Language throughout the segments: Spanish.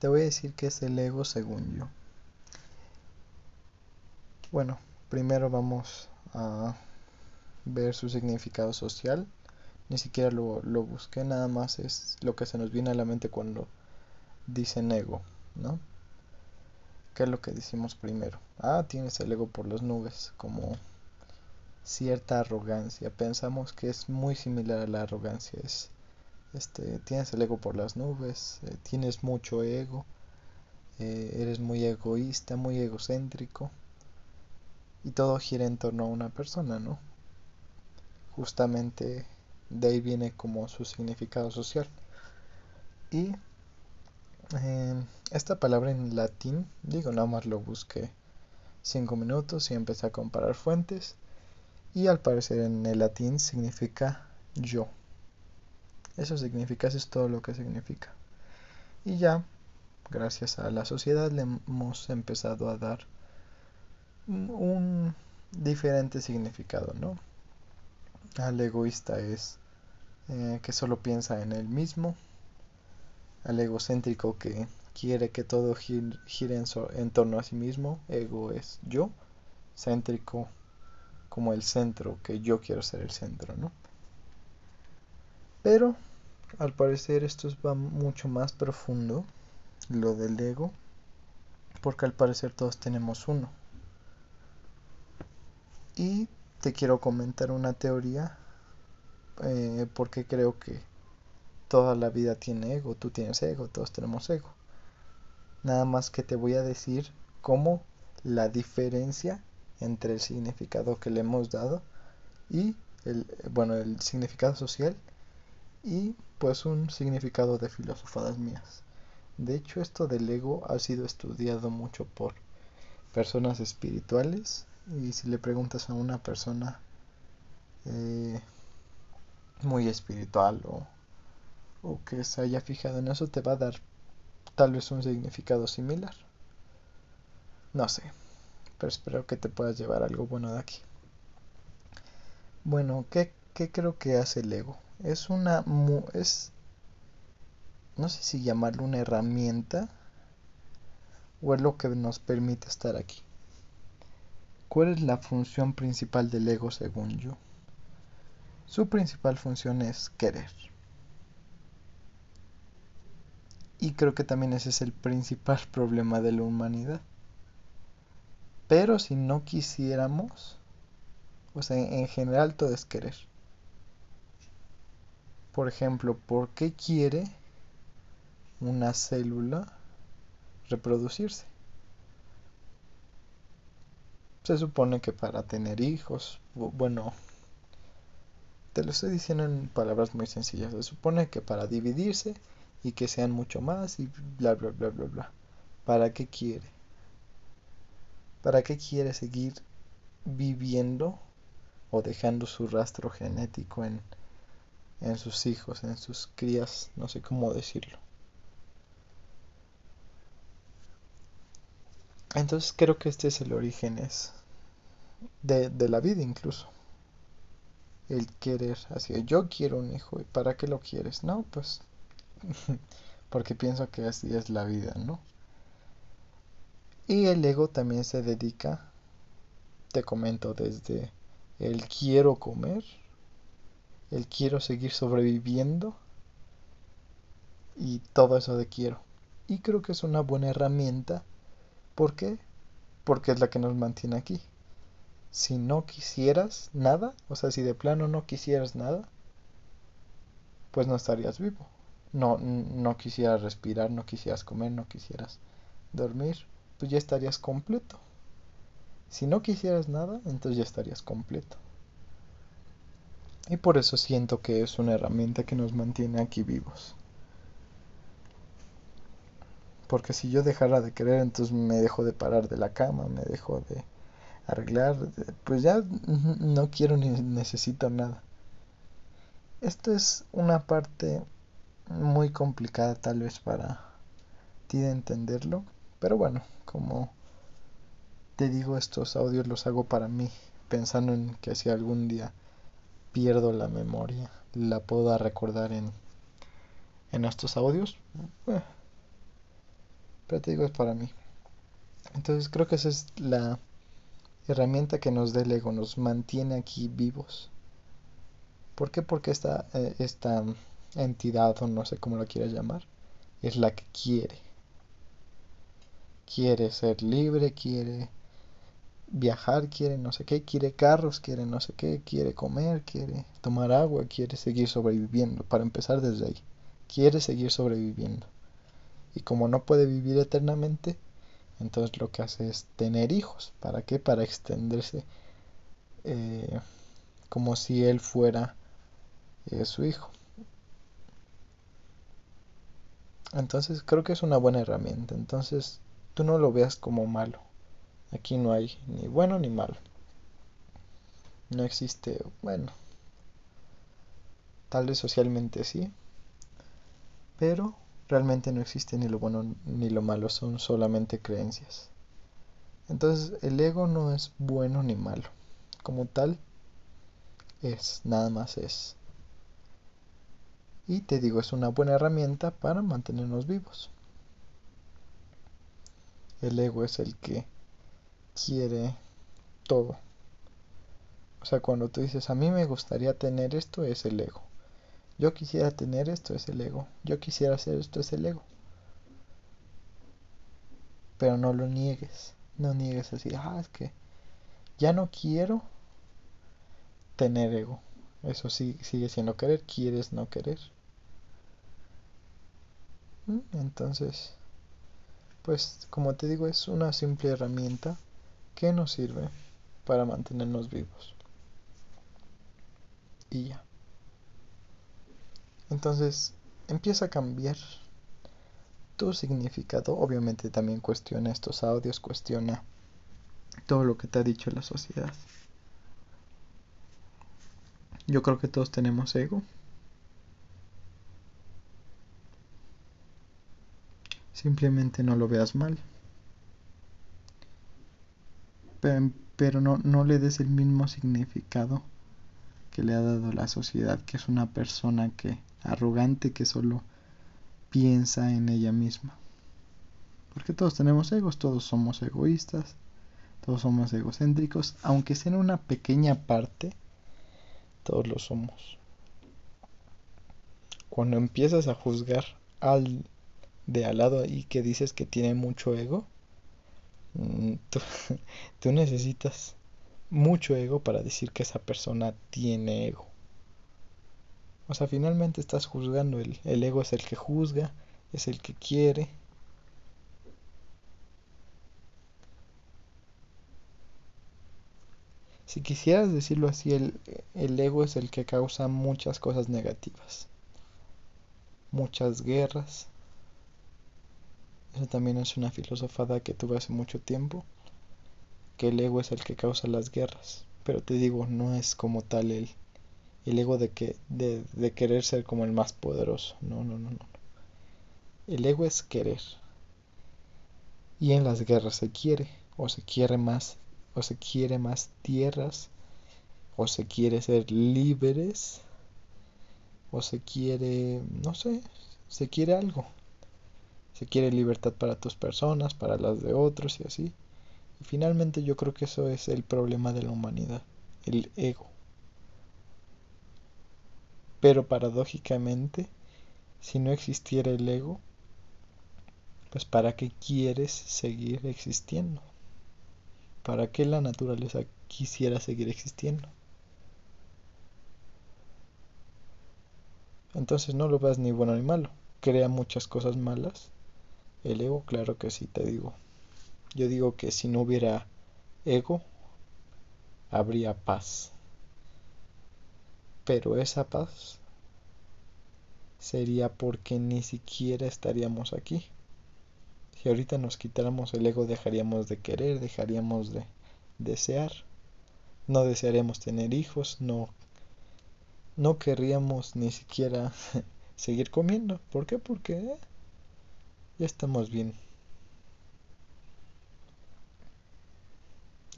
Te voy a decir qué es el ego según yo. Bueno, primero vamos a ver su significado social. Ni siquiera lo, lo busqué, nada más es lo que se nos viene a la mente cuando dicen ego, ¿no? ¿Qué es lo que decimos primero? Ah, tienes el ego por las nubes, como cierta arrogancia. Pensamos que es muy similar a la arrogancia. Es este, tienes el ego por las nubes, eh, tienes mucho ego, eh, eres muy egoísta, muy egocéntrico y todo gira en torno a una persona, ¿no? Justamente de ahí viene como su significado social. Y eh, esta palabra en latín, digo, nada más lo busqué cinco minutos y empecé a comparar fuentes y al parecer en el latín significa yo. Eso significa, eso es todo lo que significa. Y ya, gracias a la sociedad, le hemos empezado a dar un diferente significado, ¿no? Al egoísta es eh, que solo piensa en él mismo, al egocéntrico que quiere que todo gire, en, en, torno a sí mismo, ego es yo, céntrico como el centro, que yo quiero ser el centro, ¿no? Pero al parecer esto va mucho más profundo, lo del ego, porque al parecer todos tenemos uno. Y te quiero comentar una teoría, eh, porque creo que toda la vida tiene ego, tú tienes ego, todos tenemos ego. Nada más que te voy a decir cómo la diferencia entre el significado que le hemos dado y el, bueno, el significado social y pues un significado de filosofadas mías. De hecho, esto del ego ha sido estudiado mucho por personas espirituales y si le preguntas a una persona eh, muy espiritual o, o que se haya fijado en eso, te va a dar tal vez un significado similar. No sé, pero espero que te puedas llevar algo bueno de aquí. Bueno, ¿qué, qué creo que hace el ego? Es una es no sé si llamarlo una herramienta o es lo que nos permite estar aquí. ¿Cuál es la función principal del ego según yo? Su principal función es querer. Y creo que también ese es el principal problema de la humanidad. Pero si no quisiéramos, o sea, en general todo es querer por ejemplo, ¿por qué quiere una célula reproducirse? Se supone que para tener hijos, bueno, te lo estoy diciendo en palabras muy sencillas, se supone que para dividirse y que sean mucho más y bla, bla, bla, bla, bla. ¿Para qué quiere? ¿Para qué quiere seguir viviendo o dejando su rastro genético en en sus hijos, en sus crías, no sé cómo decirlo. Entonces creo que este es el origen es de, de la vida incluso. El querer, así, yo quiero un hijo, ¿y para qué lo quieres? No, pues porque pienso que así es la vida, ¿no? Y el ego también se dedica, te comento, desde el quiero comer el quiero seguir sobreviviendo y todo eso de quiero. Y creo que es una buena herramienta. ¿Por qué? Porque es la que nos mantiene aquí. Si no quisieras nada, o sea, si de plano no quisieras nada, pues no estarías vivo. No, no quisieras respirar, no quisieras comer, no quisieras dormir, pues ya estarías completo. Si no quisieras nada, entonces ya estarías completo. Y por eso siento que es una herramienta que nos mantiene aquí vivos. Porque si yo dejara de querer, entonces me dejo de parar de la cama, me dejo de arreglar, pues ya no quiero ni necesito nada. Esto es una parte muy complicada tal vez para ti de entenderlo, pero bueno, como te digo, estos audios los hago para mí, pensando en que si algún día pierdo la memoria, la puedo recordar en, en estos audios. Eh, Pero te digo, es para mí. Entonces creo que esa es la herramienta que nos da el ego, nos mantiene aquí vivos. ¿Por qué? Porque esta, eh, esta entidad, o no sé cómo la quieras llamar, es la que quiere. Quiere ser libre, quiere viajar, quiere no sé qué, quiere carros, quiere no sé qué, quiere comer, quiere tomar agua, quiere seguir sobreviviendo, para empezar desde ahí, quiere seguir sobreviviendo. Y como no puede vivir eternamente, entonces lo que hace es tener hijos. ¿Para qué? Para extenderse eh, como si él fuera eh, su hijo. Entonces creo que es una buena herramienta. Entonces tú no lo veas como malo. Aquí no hay ni bueno ni malo. No existe, bueno, tal vez socialmente sí, pero realmente no existe ni lo bueno ni lo malo, son solamente creencias. Entonces el ego no es bueno ni malo, como tal es, nada más es. Y te digo, es una buena herramienta para mantenernos vivos. El ego es el que quiere todo. O sea, cuando tú dices, a mí me gustaría tener esto, es el ego. Yo quisiera tener esto, es el ego. Yo quisiera hacer esto, es el ego. Pero no lo niegues. No niegues así, ah, es que ya no quiero tener ego. Eso sí, sigue siendo querer, quieres no querer. Mm, entonces, pues como te digo, es una simple herramienta que nos sirve para mantenernos vivos. Y ya. Entonces, empieza a cambiar tu significado. Obviamente también cuestiona estos audios, cuestiona todo lo que te ha dicho la sociedad. Yo creo que todos tenemos ego. Simplemente no lo veas mal pero no, no le des el mismo significado que le ha dado la sociedad, que es una persona que arrogante que solo piensa en ella misma. Porque todos tenemos egos, todos somos egoístas, todos somos egocéntricos, aunque sea en una pequeña parte, todos lo somos. Cuando empiezas a juzgar al de al lado y que dices que tiene mucho ego, Mm, tú, necesitas mucho ego para decir que esa persona tiene ego. O sea, finalmente estás juzgando. El, el ego es el que juzga, es el que quiere. Si quisieras decirlo así, el, el ego es el que causa muchas cosas negativas. Muchas guerras, esa también es una filosofada que tuve hace mucho tiempo, que el ego es el que causa las guerras. Pero te digo, no es como tal el, el ego de, que, de, de querer ser como el más poderoso. No, no, no, no. El ego es querer. Y en las guerras se quiere, o se quiere más, o se quiere más tierras, o se quiere ser libres, o se quiere, no sé, se quiere algo. Se quiere libertad para tus personas, para las de otros y así. Y finalmente yo creo que eso es el problema de la humanidad, el ego. Pero paradójicamente, si no existiera el ego, pues ¿para qué quieres seguir existiendo? ¿Para qué la naturaleza quisiera seguir existiendo? Entonces no lo veas ni bueno ni malo. Crea muchas cosas malas el ego, claro que sí, te digo. Yo digo que si no hubiera ego, habría paz. Pero esa paz sería porque ni siquiera estaríamos aquí. Si ahorita nos quitáramos el ego, dejaríamos de querer, dejaríamos de desear. No desearíamos tener hijos, no, no querríamos ni siquiera seguir comiendo. ¿Por qué? Porque ya estamos bien.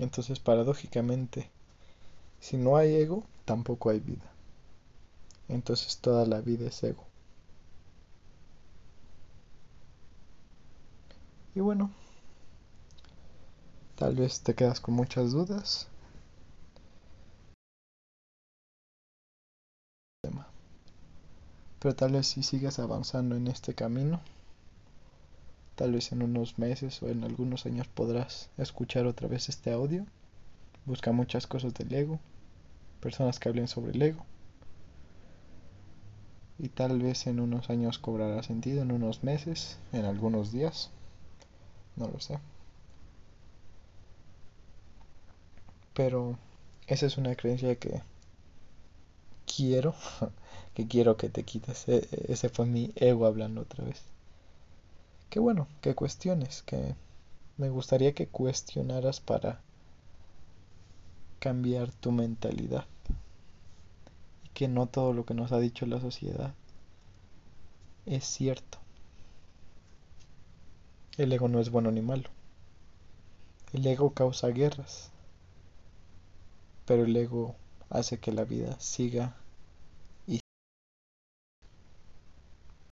Entonces, paradójicamente, si no hay ego, tampoco hay vida. Entonces toda la vida es ego. Y bueno, tal vez te quedas con muchas dudas. Pero tal vez si sigues avanzando en este camino, tal vez en unos meses o en algunos años podrás escuchar otra vez este audio. Busca muchas cosas del ego, personas que hablen sobre el ego. Y tal vez en unos años cobrará sentido, en unos meses, en algunos días. No lo sé. Pero esa es una creencia que quiero, que quiero que te quites. E, e, ese fue mi ego hablando otra vez. Qué bueno, que cuestiones, que me gustaría que cuestionaras para cambiar tu mentalidad. Y que no todo lo que nos ha dicho la sociedad es cierto. El ego no es bueno ni malo. El ego causa guerras, pero el ego hace que la vida siga